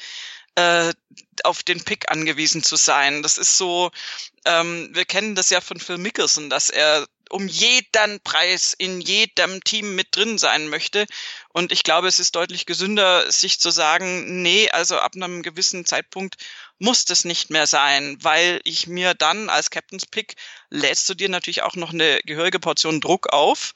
B: äh, auf den Pick angewiesen zu sein. Das ist so, ähm, wir kennen das ja von Phil Mickelson, dass er um jeden Preis in jedem Team mit drin sein möchte. Und ich glaube, es ist deutlich gesünder, sich zu sagen, nee, also ab einem gewissen Zeitpunkt muss das nicht mehr sein, weil ich mir dann als Captain's Pick lädst du dir natürlich auch noch eine gehörige Portion Druck auf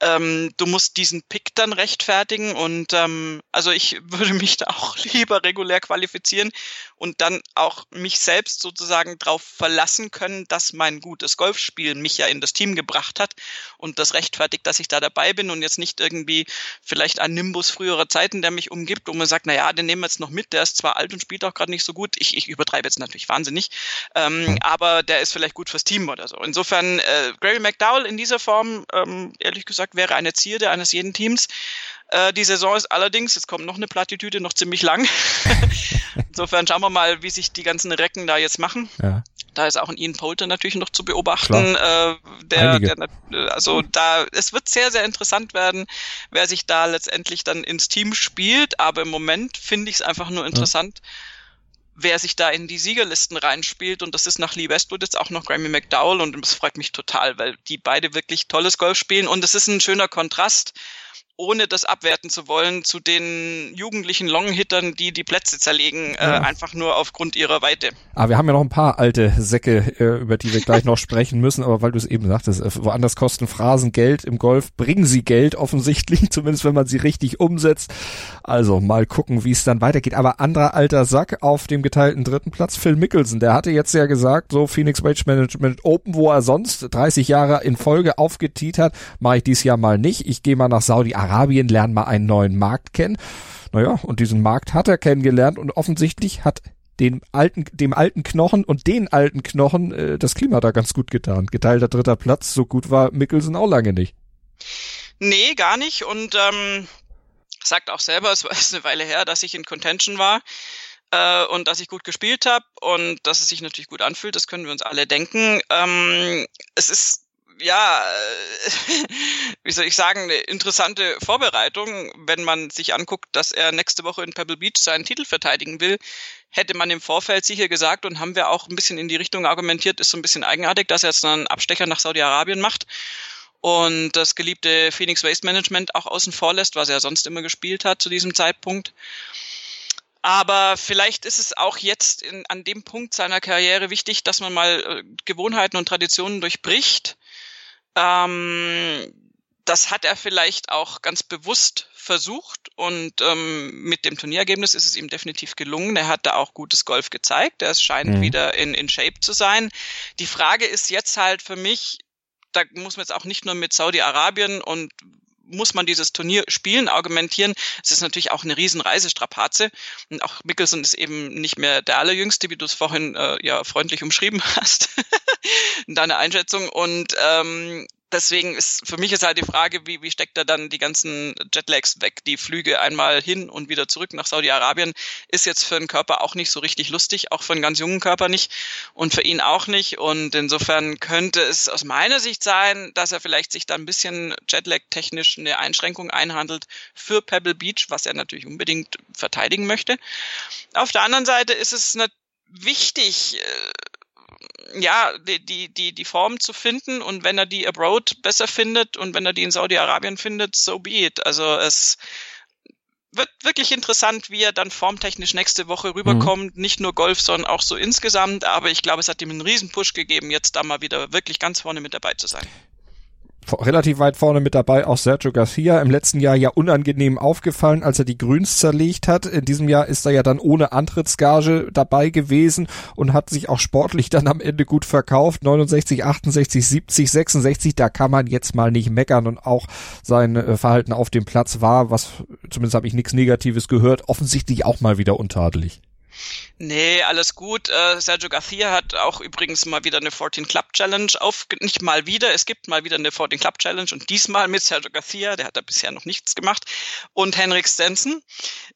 B: ähm, du musst diesen Pick dann rechtfertigen und ähm, also ich würde mich da auch lieber regulär qualifizieren und dann auch mich selbst sozusagen darauf verlassen können, dass mein gutes Golfspiel mich ja in das Team gebracht hat und das rechtfertigt, dass ich da dabei bin und jetzt nicht irgendwie vielleicht ein Nimbus früherer Zeiten, der mich umgibt, wo man sagt, na ja, den nehmen wir jetzt noch mit, der ist zwar alt und spielt auch gerade nicht so gut, ich, ich übertreibe jetzt natürlich wahnsinnig, ähm, hm. aber der ist vielleicht gut fürs Team oder so. Insofern, äh, Gary McDowell in dieser Form, ähm, ehrlich gesagt, wäre eine Zierde eines jeden Teams. Äh, die Saison ist allerdings, jetzt kommt noch eine Plattitüde, noch ziemlich lang. Insofern schauen wir mal, wie sich die ganzen Recken da jetzt machen. Ja. Da ist auch ein Ian Poulter natürlich noch zu beobachten. Äh, der, der, also da, es wird sehr, sehr interessant werden, wer sich da letztendlich dann ins Team spielt. Aber im Moment finde ich es einfach nur interessant. Ja wer sich da in die Siegerlisten reinspielt. Und das ist nach Lee Westwood jetzt auch noch Grammy McDowell. Und das freut mich total, weil die beide wirklich tolles Golf spielen. Und es ist ein schöner Kontrast. Ohne das abwerten zu wollen, zu den jugendlichen Longhittern, die die Plätze zerlegen, äh, ja. äh, einfach nur aufgrund ihrer Weite.
A: Aber ah, wir haben ja noch ein paar alte Säcke, äh, über die wir gleich noch sprechen müssen, aber weil du es eben sagtest, äh, woanders kosten Phrasen Geld, im Golf bringen sie Geld offensichtlich, zumindest wenn man sie richtig umsetzt. Also mal gucken, wie es dann weitergeht. Aber anderer alter Sack auf dem geteilten dritten Platz, Phil Mickelson, der hatte jetzt ja gesagt, so Phoenix Wage Management Open, wo er sonst 30 Jahre in Folge aufgetiet hat, mache ich dies Jahr mal nicht. Ich gehe mal nach Saudi-Arabien Arabien, lernen mal einen neuen Markt kennen. Naja, und diesen Markt hat er kennengelernt und offensichtlich hat den alten, dem alten Knochen und den alten Knochen äh, das Klima da ganz gut getan. Geteilter dritter Platz, so gut war Mickelson auch lange nicht.
B: Nee, gar nicht. Und ähm, sagt auch selber, es war eine Weile her, dass ich in Contention war äh, und dass ich gut gespielt habe und dass es sich natürlich gut anfühlt, das können wir uns alle denken. Ähm, es ist ja, äh, wie soll ich sagen, eine interessante Vorbereitung, wenn man sich anguckt, dass er nächste Woche in Pebble Beach seinen Titel verteidigen will. Hätte man im Vorfeld sicher gesagt und haben wir auch ein bisschen in die Richtung argumentiert, ist so ein bisschen eigenartig, dass er jetzt einen Abstecher nach Saudi-Arabien macht und das geliebte Phoenix Waste Management auch außen vor lässt, was er sonst immer gespielt hat zu diesem Zeitpunkt. Aber vielleicht ist es auch jetzt in, an dem Punkt seiner Karriere wichtig, dass man mal äh, Gewohnheiten und Traditionen durchbricht ähm, das hat er vielleicht auch ganz bewusst versucht und ähm, mit dem Turnierergebnis ist es ihm definitiv gelungen. Er hat da auch gutes Golf gezeigt. Er scheint mhm. wieder in, in Shape zu sein. Die Frage ist jetzt halt für mich, da muss man jetzt auch nicht nur mit Saudi-Arabien und muss man dieses Turnier spielen, argumentieren. Es ist natürlich auch eine riesen Reisestrapaze. Und auch Mickelson ist eben nicht mehr der Allerjüngste, wie du es vorhin äh, ja freundlich umschrieben hast, in deiner Einschätzung. Und ähm, deswegen ist für mich ist halt die Frage, wie, wie steckt er dann die ganzen Jetlags weg? Die Flüge einmal hin und wieder zurück nach Saudi-Arabien ist jetzt für einen Körper auch nicht so richtig lustig, auch für einen ganz jungen Körper nicht und für ihn auch nicht. Und insofern könnte es aus meiner Sicht sein, dass er vielleicht sich da ein bisschen Jetlag-technisch eine Einschränkung einhandelt für Pebble Beach, was er natürlich unbedingt verteidigen möchte. Auf der anderen Seite ist es wichtig, äh, ja, die, die, die, die Form zu finden und wenn er die abroad besser findet und wenn er die in Saudi-Arabien findet, so be it. Also es wird wirklich interessant, wie er dann formtechnisch nächste Woche rüberkommt. Mhm. Nicht nur Golf, sondern auch so insgesamt. Aber ich glaube, es hat ihm einen riesen Push gegeben, jetzt da mal wieder wirklich ganz vorne mit dabei zu sein
A: relativ weit vorne mit dabei auch Sergio Garcia. Im letzten Jahr ja unangenehm aufgefallen, als er die Grüns zerlegt hat. In diesem Jahr ist er ja dann ohne Antrittsgage dabei gewesen und hat sich auch sportlich dann am Ende gut verkauft. 69, 68, 70, 66, da kann man jetzt mal nicht meckern und auch sein äh, Verhalten auf dem Platz war, was zumindest habe ich nichts Negatives gehört, offensichtlich auch mal wieder untadelig.
B: Nee, alles gut. Äh, Sergio Garcia hat auch übrigens mal wieder eine 14 Club Challenge auf, nicht mal wieder, es gibt mal wieder eine 14 Club Challenge und diesmal mit Sergio Garcia, der hat da bisher noch nichts gemacht, und Henrik Stenson.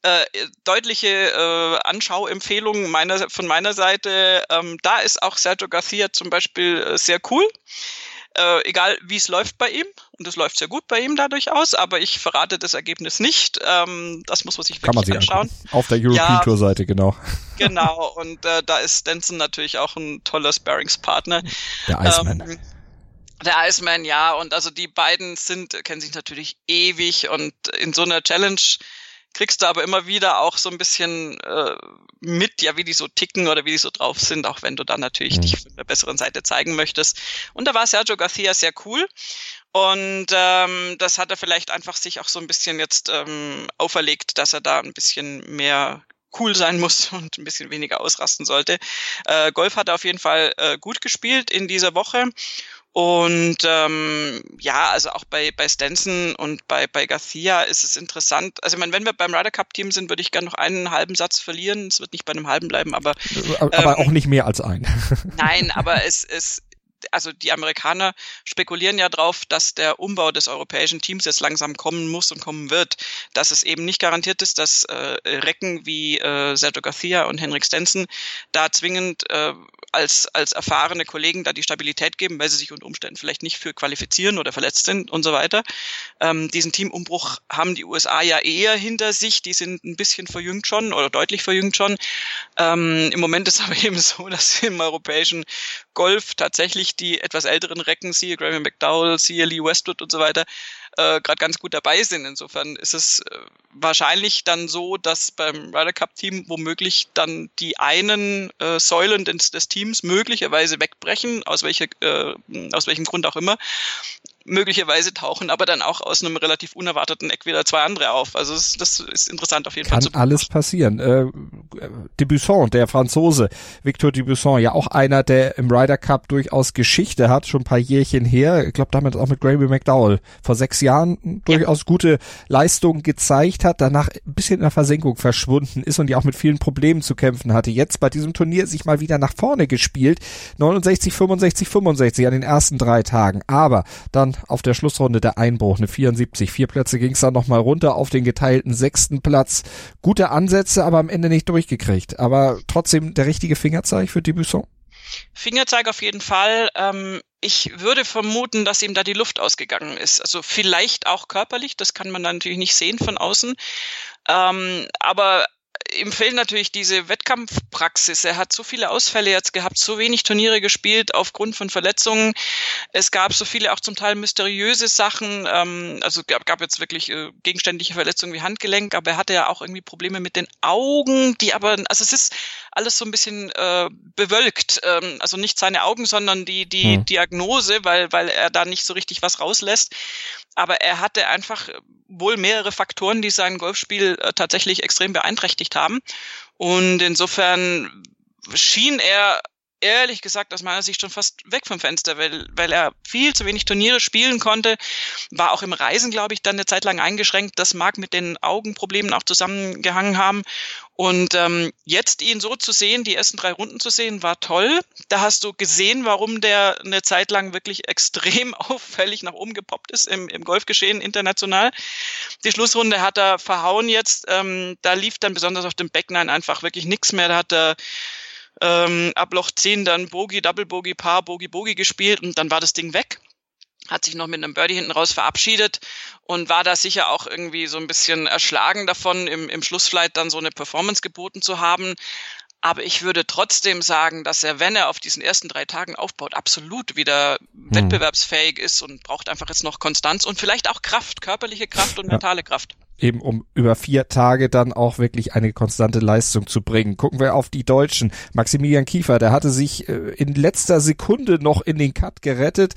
B: Äh, deutliche äh, Anschauempfehlung meiner, von meiner Seite. Ähm, da ist auch Sergio Garcia zum Beispiel äh, sehr cool. Äh, egal wie es läuft bei ihm, und es läuft sehr gut bei ihm dadurch aus, aber ich verrate das Ergebnis nicht. Ähm, das muss man sich
A: Kann
B: wirklich
A: man sich anschauen. Angucken. Auf der European ja, Tour Seite, genau.
B: Genau, und äh, da ist Stenson natürlich auch ein toller Sparringspartner.
A: Der Iceman. Ähm,
B: der Iceman, ja, und also die beiden sind, kennen sich natürlich ewig und in so einer Challenge kriegst du aber immer wieder auch so ein bisschen äh, mit, ja, wie die so ticken oder wie die so drauf sind, auch wenn du dann natürlich mhm. dich von der besseren Seite zeigen möchtest. Und da war Sergio Garcia sehr cool. Und ähm, das hat er vielleicht einfach sich auch so ein bisschen jetzt ähm, auferlegt, dass er da ein bisschen mehr cool sein muss und ein bisschen weniger ausrasten sollte. Äh, Golf hat er auf jeden Fall äh, gut gespielt in dieser Woche und ähm, ja, also auch bei, bei Stenson und bei, bei Garcia ist es interessant. Also ich meine, wenn wir beim Ryder Cup Team sind, würde ich gerne noch einen halben Satz verlieren. Es wird nicht bei einem halben bleiben, aber.
A: Aber ähm, auch nicht mehr als ein.
B: Nein, aber es, es, also die Amerikaner spekulieren ja drauf, dass der Umbau des europäischen Teams jetzt langsam kommen muss und kommen wird, dass es eben nicht garantiert ist, dass äh, Recken wie äh, Sergio Garcia und Henrik Stenson da zwingend äh, als, als erfahrene Kollegen da die Stabilität geben, weil sie sich unter Umständen vielleicht nicht für qualifizieren oder verletzt sind und so weiter. Ähm, diesen Teamumbruch haben die USA ja eher hinter sich. Die sind ein bisschen verjüngt schon oder deutlich verjüngt schon. Ähm, Im Moment ist aber eben so, dass im europäischen Golf tatsächlich die etwas älteren Recken, siehe Graham McDowell, siehe Lee Westwood und so weiter, äh, gerade ganz gut dabei sind. Insofern ist es äh, wahrscheinlich dann so, dass beim Ryder Cup Team womöglich dann die einen äh, Säulen des, des Teams möglicherweise wegbrechen, aus, welcher, äh, aus welchem Grund auch immer möglicherweise tauchen aber dann auch aus einem relativ unerwarteten Eck wieder zwei andere auf. Also das, das ist interessant auf jeden
A: Kann
B: Fall.
A: Kann alles passieren. Äh, Debusson, der Franzose, Victor Debusson, ja auch einer, der im Ryder Cup durchaus Geschichte hat, schon ein paar Jährchen her. Ich glaube damit auch mit Graeme McDowell vor sechs Jahren durchaus ja. gute Leistungen gezeigt hat, danach ein bisschen in der Versenkung verschwunden ist und ja auch mit vielen Problemen zu kämpfen hatte. Jetzt bei diesem Turnier sich mal wieder nach vorne gespielt. 69, 65, 65 an den ersten drei Tagen. Aber dann auf der Schlussrunde der Einbruch, eine 74. Vier Plätze ging es dann nochmal runter auf den geteilten sechsten Platz. Gute Ansätze, aber am Ende nicht durchgekriegt. Aber trotzdem der richtige Fingerzeig für Debusson?
B: Fingerzeig auf jeden Fall. Ähm, ich würde vermuten, dass ihm da die Luft ausgegangen ist. Also vielleicht auch körperlich, das kann man natürlich nicht sehen von außen. Ähm, aber ihm fehlt natürlich diese Wettkampfpraxis. Er hat so viele Ausfälle jetzt gehabt, so wenig Turniere gespielt aufgrund von Verletzungen. Es gab so viele auch zum Teil mysteriöse Sachen. Ähm, also gab, gab jetzt wirklich äh, gegenständliche Verletzungen wie Handgelenk, aber er hatte ja auch irgendwie Probleme mit den Augen, die aber, also es ist alles so ein bisschen äh, bewölkt. Ähm, also nicht seine Augen, sondern die, die hm. Diagnose, weil, weil er da nicht so richtig was rauslässt. Aber er hatte einfach wohl mehrere Faktoren, die sein Golfspiel äh, tatsächlich extrem beeinträchtigt haben. Und insofern schien er ehrlich gesagt aus meiner Sicht schon fast weg vom Fenster, weil, weil er viel zu wenig Turniere spielen konnte, war auch im Reisen, glaube ich, dann eine Zeit lang eingeschränkt. Das mag mit den Augenproblemen auch zusammengehangen haben. Und ähm, jetzt ihn so zu sehen, die ersten drei Runden zu sehen, war toll. Da hast du gesehen, warum der eine Zeit lang wirklich extrem auffällig nach oben gepoppt ist im, im Golfgeschehen international. Die Schlussrunde hat er verhauen jetzt. Ähm, da lief dann besonders auf dem Backnine einfach wirklich nichts mehr. Da hat er ähm, ab Loch 10 dann Bogie, Double Bogie, Paar, Bogie, Bogie gespielt und dann war das Ding weg hat sich noch mit einem Birdie hinten raus verabschiedet und war da sicher auch irgendwie so ein bisschen erschlagen davon, im, im Schlussflight dann so eine Performance geboten zu haben. Aber ich würde trotzdem sagen, dass er, wenn er auf diesen ersten drei Tagen aufbaut, absolut wieder mhm. wettbewerbsfähig ist und braucht einfach jetzt noch Konstanz und vielleicht auch Kraft, körperliche Kraft und mentale Kraft
A: eben um über vier Tage dann auch wirklich eine konstante Leistung zu bringen. Gucken wir auf die Deutschen. Maximilian Kiefer, der hatte sich äh, in letzter Sekunde noch in den Cut gerettet.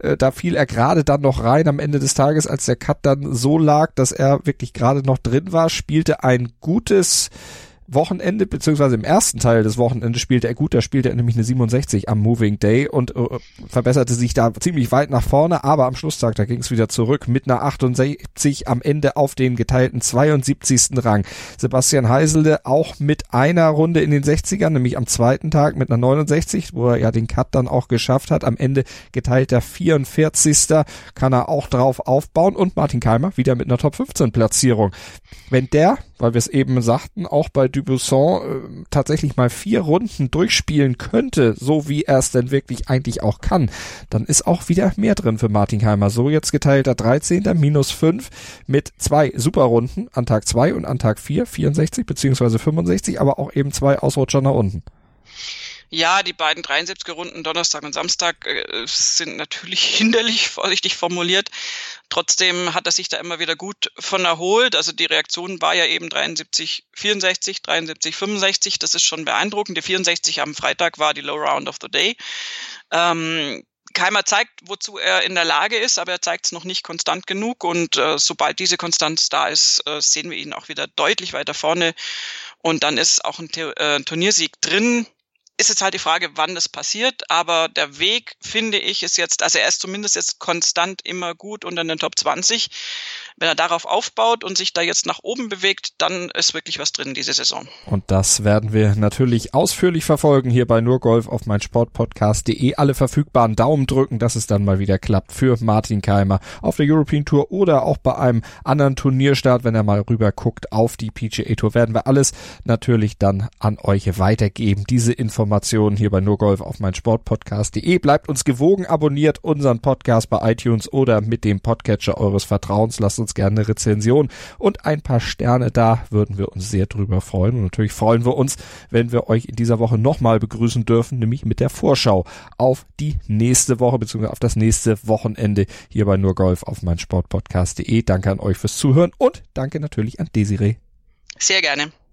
A: Äh, da fiel er gerade dann noch rein am Ende des Tages, als der Cut dann so lag, dass er wirklich gerade noch drin war, spielte ein gutes Wochenende, beziehungsweise im ersten Teil des Wochenendes spielte er gut, da spielte er nämlich eine 67 am Moving Day und äh, verbesserte sich da ziemlich weit nach vorne, aber am Schlusstag, da ging es wieder zurück mit einer 68 am Ende auf den geteilten 72. Rang. Sebastian Heiselde auch mit einer Runde in den 60ern, nämlich am zweiten Tag mit einer 69, wo er ja den Cut dann auch geschafft hat. Am Ende geteilter 44. kann er auch drauf aufbauen und Martin Keimer wieder mit einer Top 15 Platzierung. Wenn der, weil wir es eben sagten, auch bei Dubusson äh, tatsächlich mal vier Runden durchspielen könnte, so wie er es denn wirklich eigentlich auch kann, dann ist auch wieder mehr drin für Martin Heimer. So jetzt geteilter 13. minus 5 mit zwei Superrunden an Tag 2 und an Tag 4, 64 beziehungsweise 65, aber auch eben zwei Ausrutscher nach unten.
B: Ja, die beiden 73er Runden Donnerstag und Samstag äh, sind natürlich hinderlich, vorsichtig formuliert. Trotzdem hat er sich da immer wieder gut von erholt. Also die Reaktion war ja eben 73, 64, 73, 65. Das ist schon beeindruckend. Die 64 am Freitag war die Low Round of the Day. Ähm, Keimer zeigt, wozu er in der Lage ist, aber er zeigt es noch nicht konstant genug. Und äh, sobald diese Konstanz da ist, äh, sehen wir ihn auch wieder deutlich weiter vorne. Und dann ist auch ein, äh, ein Turniersieg drin ist jetzt halt die Frage, wann das passiert, aber der Weg, finde ich, ist jetzt, also er ist zumindest jetzt konstant immer gut unter den Top 20. Wenn er darauf aufbaut und sich da jetzt nach oben bewegt, dann ist wirklich was drin diese Saison.
A: Und das werden wir natürlich ausführlich verfolgen hier bei Nurgolf auf meinsportpodcast.de. Alle verfügbaren Daumen drücken, dass es dann mal wieder klappt für Martin Keimer auf der European Tour oder auch bei einem anderen Turnierstart, wenn er mal rüber guckt auf die PGA Tour, werden wir alles natürlich dann an euch weitergeben. Diese Informationen Informationen hier bei nurgolf auf mein Sportpodcast.de. Bleibt uns gewogen, abonniert unseren Podcast bei iTunes oder mit dem Podcatcher eures Vertrauens. Lasst uns gerne eine Rezension und ein paar Sterne da, würden wir uns sehr drüber freuen. Und natürlich freuen wir uns, wenn wir euch in dieser Woche nochmal begrüßen dürfen, nämlich mit der Vorschau auf die nächste Woche bzw. auf das nächste Wochenende hier bei nurgolf auf mein Sportpodcast.de. Danke an euch fürs Zuhören und danke natürlich an Desiree.
B: Sehr gerne.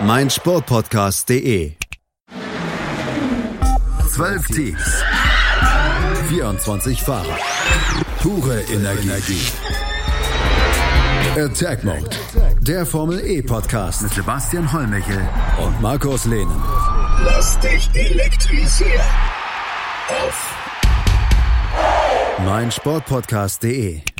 G: meinsportpodcast.de. Zwölf Teams, 24 Fahrer, pure Energie. Attack Mode, der Formel E Podcast mit Sebastian Hollmichel und Markus Lehnen.
I: Lass dich elektrisieren. Auf
G: meinsportpodcast.de